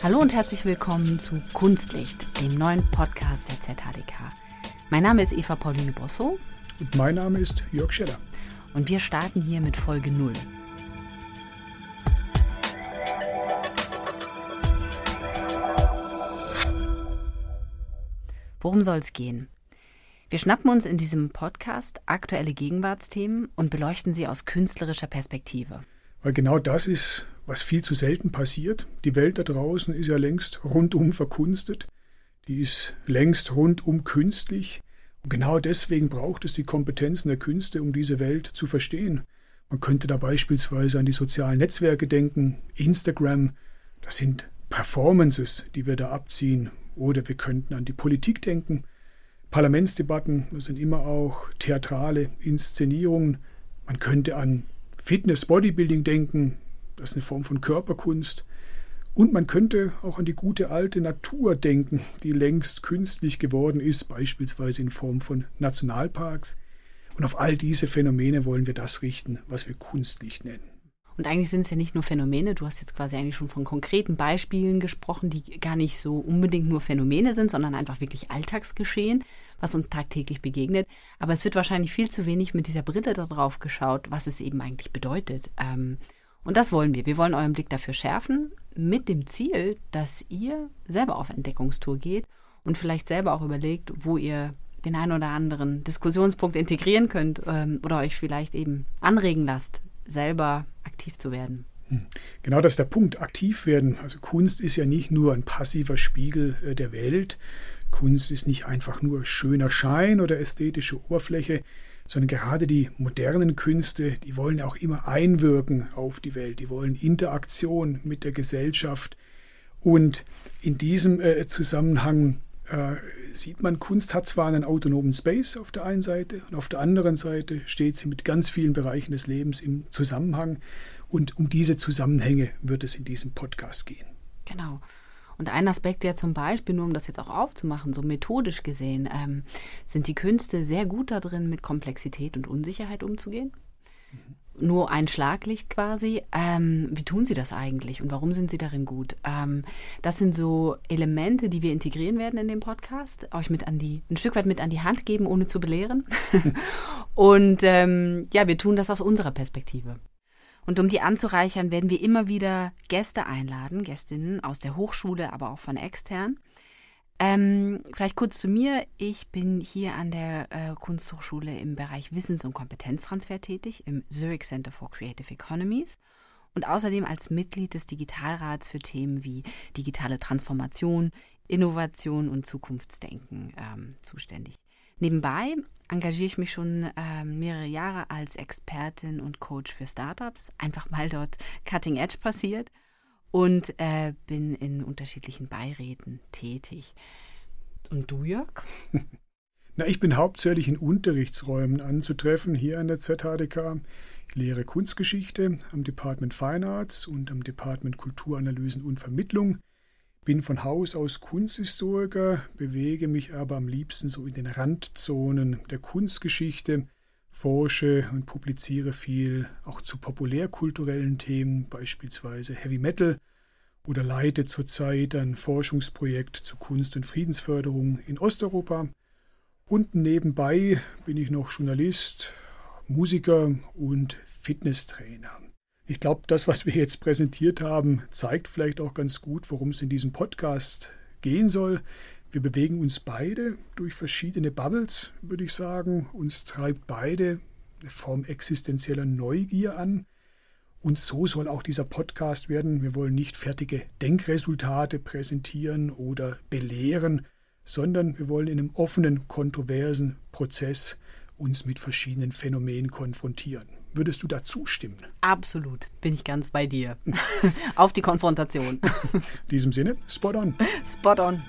Hallo und herzlich willkommen zu Kunstlicht, dem neuen Podcast der ZHDK. Mein Name ist Eva Pauline Bosso. Und mein Name ist Jörg Scheller. Und wir starten hier mit Folge 0. Worum soll es gehen? Wir schnappen uns in diesem Podcast aktuelle Gegenwartsthemen und beleuchten sie aus künstlerischer Perspektive. Weil genau das ist, was viel zu selten passiert. Die Welt da draußen ist ja längst rundum verkunstet. Die ist längst rundum künstlich. Und genau deswegen braucht es die Kompetenzen der Künste, um diese Welt zu verstehen. Man könnte da beispielsweise an die sozialen Netzwerke denken, Instagram, das sind Performances, die wir da abziehen. Oder wir könnten an die Politik denken, Parlamentsdebatten, das sind immer auch theatrale Inszenierungen. Man könnte an Fitness, Bodybuilding denken, das ist eine Form von Körperkunst. Und man könnte auch an die gute alte Natur denken, die längst künstlich geworden ist, beispielsweise in Form von Nationalparks. Und auf all diese Phänomene wollen wir das richten, was wir Kunstlicht nennen. Und eigentlich sind es ja nicht nur Phänomene, du hast jetzt quasi eigentlich schon von konkreten Beispielen gesprochen, die gar nicht so unbedingt nur Phänomene sind, sondern einfach wirklich Alltagsgeschehen, was uns tagtäglich begegnet. Aber es wird wahrscheinlich viel zu wenig mit dieser Brille darauf geschaut, was es eben eigentlich bedeutet. Ähm, und das wollen wir. Wir wollen euren Blick dafür schärfen, mit dem Ziel, dass ihr selber auf Entdeckungstour geht und vielleicht selber auch überlegt, wo ihr den einen oder anderen Diskussionspunkt integrieren könnt ähm, oder euch vielleicht eben anregen lasst, selber aktiv zu werden. Hm. Genau das ist der Punkt, aktiv werden. Also Kunst ist ja nicht nur ein passiver Spiegel äh, der Welt. Kunst ist nicht einfach nur schöner Schein oder ästhetische Oberfläche, sondern gerade die modernen Künste, die wollen auch immer einwirken auf die Welt, die wollen Interaktion mit der Gesellschaft. Und in diesem äh, Zusammenhang äh, sieht man, Kunst hat zwar einen autonomen Space auf der einen Seite und auf der anderen Seite steht sie mit ganz vielen Bereichen des Lebens im Zusammenhang. Und um diese Zusammenhänge wird es in diesem Podcast gehen. Genau. Und ein Aspekt, der zum Beispiel, nur um das jetzt auch aufzumachen, so methodisch gesehen, ähm, sind die Künste sehr gut darin, mit Komplexität und Unsicherheit umzugehen. Mhm nur ein Schlaglicht quasi. Ähm, wie tun Sie das eigentlich und warum sind Sie darin gut? Ähm, das sind so Elemente, die wir integrieren werden in dem Podcast, euch mit an die, ein Stück weit mit an die Hand geben, ohne zu belehren. und ähm, ja, wir tun das aus unserer Perspektive. Und um die anzureichern, werden wir immer wieder Gäste einladen, Gästinnen aus der Hochschule, aber auch von extern. Ähm, vielleicht kurz zu mir. Ich bin hier an der äh, Kunsthochschule im Bereich Wissens- und Kompetenztransfer tätig, im Zurich Center for Creative Economies und außerdem als Mitglied des Digitalrats für Themen wie digitale Transformation, Innovation und Zukunftsdenken ähm, zuständig. Nebenbei engagiere ich mich schon äh, mehrere Jahre als Expertin und Coach für Startups, einfach weil dort Cutting Edge passiert und äh, bin in unterschiedlichen Beiräten tätig. Und du, Jörg? Na, ich bin hauptsächlich in Unterrichtsräumen anzutreffen hier an der ZHDK. Ich lehre Kunstgeschichte am Department Fine Arts und am Department Kulturanalysen und Vermittlung. Bin von Haus aus Kunsthistoriker, bewege mich aber am liebsten so in den Randzonen der Kunstgeschichte, forsche und publiziere viel auch zu populärkulturellen Themen, beispielsweise Heavy Metal, oder leite zurzeit ein Forschungsprojekt zu Kunst- und Friedensförderung in Osteuropa. Und nebenbei bin ich noch Journalist, Musiker und Fitnesstrainer. Ich glaube, das, was wir jetzt präsentiert haben, zeigt vielleicht auch ganz gut, worum es in diesem Podcast gehen soll. Wir bewegen uns beide durch verschiedene Bubbles, würde ich sagen. Uns treibt beide eine Form existenzieller Neugier an. Und so soll auch dieser Podcast werden. Wir wollen nicht fertige Denkresultate präsentieren oder belehren, sondern wir wollen in einem offenen, kontroversen Prozess uns mit verschiedenen Phänomenen konfrontieren. Würdest du dazu stimmen? Absolut, bin ich ganz bei dir. Auf die Konfrontation. In diesem Sinne, spot on. Spot on.